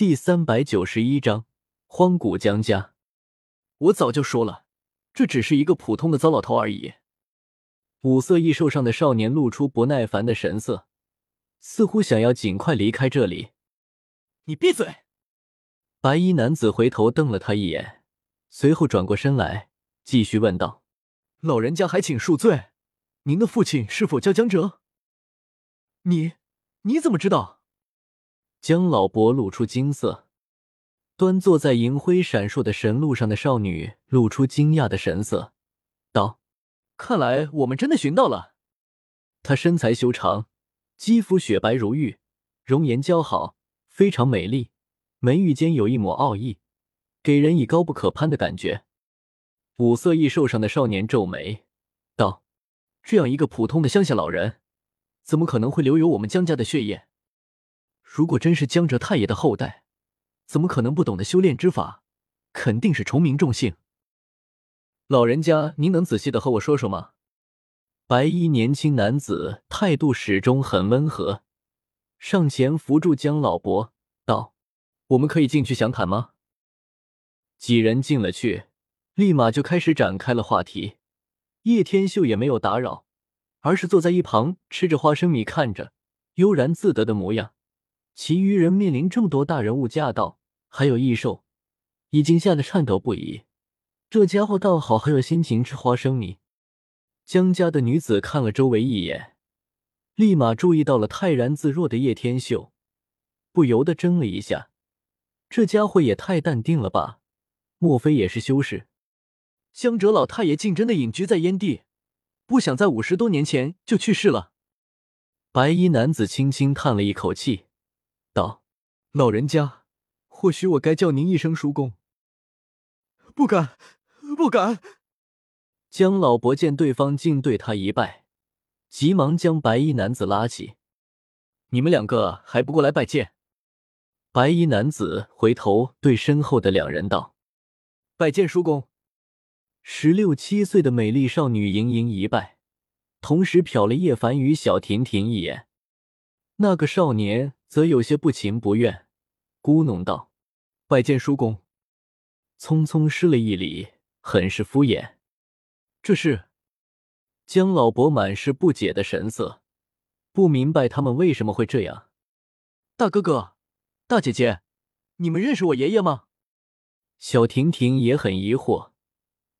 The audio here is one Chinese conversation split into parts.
第三百九十一章荒古江家。我早就说了，这只是一个普通的糟老头而已。五色异兽上的少年露出不耐烦的神色，似乎想要尽快离开这里。你闭嘴！白衣男子回头瞪了他一眼，随后转过身来，继续问道：“老人家还请恕罪，您的父亲是否叫江哲？你你怎么知道？”江老伯露出惊色。端坐在银辉闪烁的神鹿上的少女露出惊讶的神色，道：“看来我们真的寻到了。”她身材修长，肌肤雪白如玉，容颜姣好，非常美丽，眉宇间有一抹傲意，给人以高不可攀的感觉。五色异兽上的少年皱眉道：“这样一个普通的乡下老人，怎么可能会留有我们江家的血液？如果真是江浙太爷的后代。”怎么可能不懂得修炼之法？肯定是重名重姓。老人家，您能仔细的和我说说吗？白衣年轻男子态度始终很温和，上前扶住江老伯，道：“我们可以进去详谈吗？”几人进了去，立马就开始展开了话题。叶天秀也没有打扰，而是坐在一旁吃着花生米，看着悠然自得的模样。其余人面临这么多大人物驾到。还有异兽，已经吓得颤抖不已。这家伙倒好，还有心情吃花生米。江家的女子看了周围一眼，立马注意到了泰然自若的叶天秀，不由得怔了一下。这家伙也太淡定了吧？莫非也是修士？江哲老太爷竟真的隐居在燕地，不想在五十多年前就去世了。白衣男子轻轻叹了一口气，道：“老人家。”或许我该叫您一声叔公。不敢，不敢。江老伯见对方竟对他一拜，急忙将白衣男子拉起：“你们两个还不过来拜见？”白衣男子回头对身后的两人道：“拜见叔公。”十六七岁的美丽少女盈盈一拜，同时瞟了叶凡与小婷婷一眼。那个少年则有些不情不愿，咕哝道。拜见叔公，匆匆施了一礼，很是敷衍。这是江老伯满是不解的神色，不明白他们为什么会这样。大哥哥，大姐姐，你们认识我爷爷吗？小婷婷也很疑惑，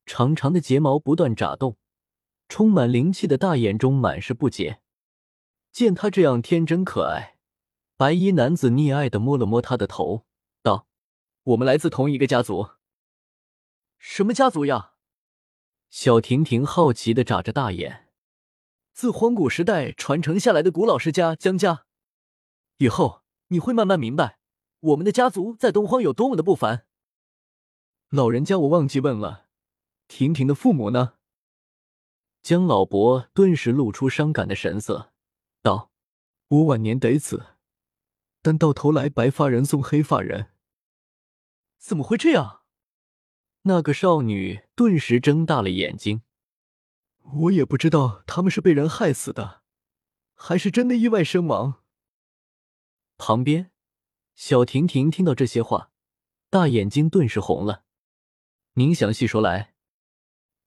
长长的睫毛不断眨动，充满灵气的大眼中满是不解。见他这样天真可爱，白衣男子溺爱的摸了摸他的头。道我们来自同一个家族，什么家族呀？小婷婷好奇的眨着大眼。自荒古时代传承下来的古老世家江家。以后你会慢慢明白，我们的家族在东荒有多么的不凡。老人家，我忘记问了，婷婷的父母呢？江老伯顿时露出伤感的神色，道：“我晚年得子，但到头来白发人送黑发人。”怎么会这样？那个少女顿时睁大了眼睛。我也不知道他们是被人害死的，还是真的意外身亡。旁边，小婷婷听到这些话，大眼睛顿时红了。您详细说来。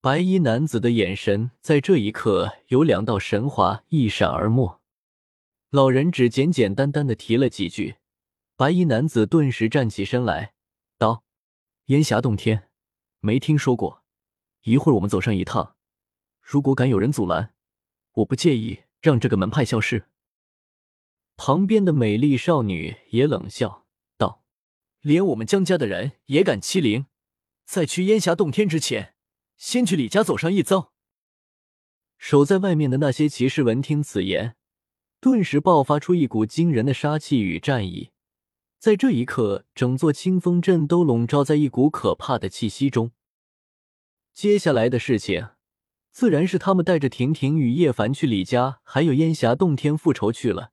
白衣男子的眼神在这一刻有两道神华一闪而没。老人只简简单单的提了几句，白衣男子顿时站起身来。道：“烟霞洞天，没听说过。一会儿我们走上一趟，如果敢有人阻拦，我不介意让这个门派消失。”旁边的美丽少女也冷笑道：“连我们江家的人也敢欺凌，在去烟霞洞天之前，先去李家走上一遭。”守在外面的那些骑士闻听此言，顿时爆发出一股惊人的杀气与战意。在这一刻，整座清风镇都笼罩在一股可怕的气息中。接下来的事情，自然是他们带着婷婷与叶凡去李家，还有烟霞洞天复仇去了。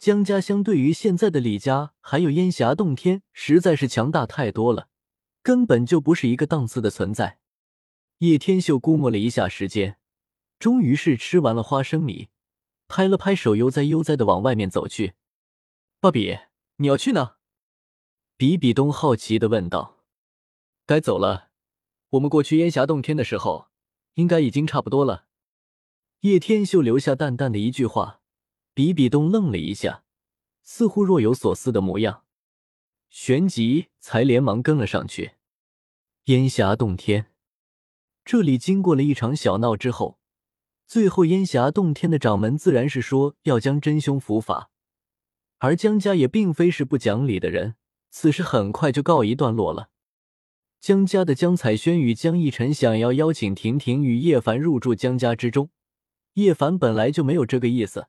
江家相对于现在的李家还有烟霞洞天，实在是强大太多了，根本就不是一个档次的存在。叶天秀估摸了一下时间，终于是吃完了花生米，拍了拍手，悠哉悠哉的往外面走去。芭比。你要去呢？比比东好奇的问道：“该走了，我们过去烟霞洞天的时候，应该已经差不多了。”叶天秀留下淡淡的一句话，比比东愣了一下，似乎若有所思的模样，旋即才连忙跟了上去。烟霞洞天，这里经过了一场小闹之后，最后烟霞洞天的掌门自然是说要将真凶伏法，而江家也并非是不讲理的人，此事很快就告一段落了。江家的江彩轩与江逸晨想要邀请婷婷与叶凡入住江家之中。叶凡本来就没有这个意思，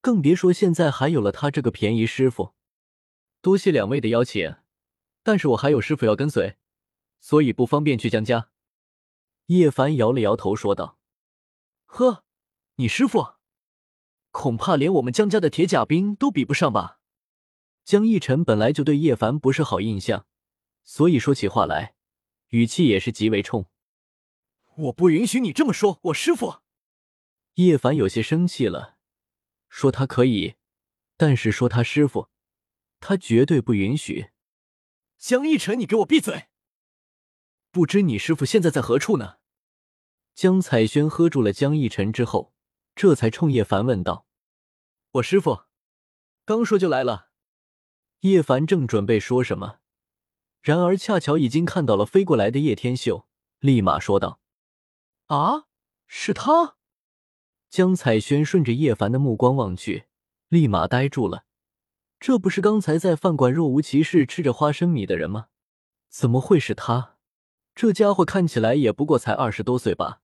更别说现在还有了他这个便宜师傅。多谢两位的邀请，但是我还有师傅要跟随，所以不方便去江家。叶凡摇了摇头说道：“呵，你师傅，恐怕连我们江家的铁甲兵都比不上吧？”江逸晨本来就对叶凡不是好印象，所以说起话来，语气也是极为冲。我不允许你这么说，我师傅。叶凡有些生气了，说他可以，但是说他师傅，他绝对不允许。江逸晨，你给我闭嘴！不知你师傅现在在何处呢？江彩轩喝住了江逸晨之后，这才冲叶凡问道：“我师傅刚说就来了。”叶凡正准备说什么，然而恰巧已经看到了飞过来的叶天秀，立马说道：“啊，是他！”江彩轩顺着叶凡的目光望去，立马呆住了。这不是刚才在饭馆若无其事吃着花生米的人吗？怎么会是他？这家伙看起来也不过才二十多岁吧？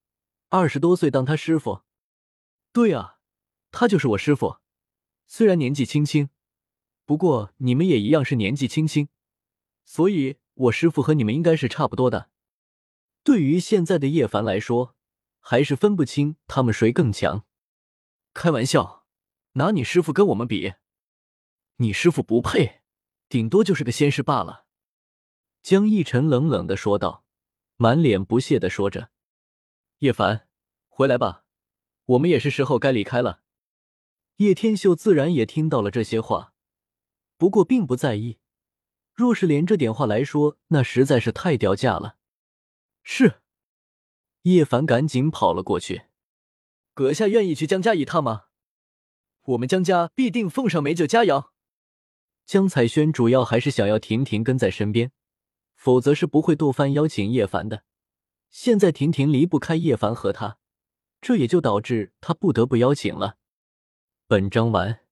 二十多岁当他师傅？对啊，他就是我师傅。虽然年纪轻轻，不过你们也一样是年纪轻轻，所以我师傅和你们应该是差不多的。对于现在的叶凡来说。还是分不清他们谁更强。开玩笑，拿你师傅跟我们比，你师傅不配，顶多就是个仙师罢了。江逸晨冷冷的说道，满脸不屑的说着：“叶凡，回来吧，我们也是时候该离开了。”叶天秀自然也听到了这些话，不过并不在意。若是连这点话来说，那实在是太掉价了。是。叶凡赶紧跑了过去。阁下愿意去江家一趟吗？我们江家必定奉上美酒佳肴。江彩轩主要还是想要婷婷跟在身边，否则是不会多番邀请叶凡的。现在婷婷离不开叶凡和他，这也就导致他不得不邀请了。本章完。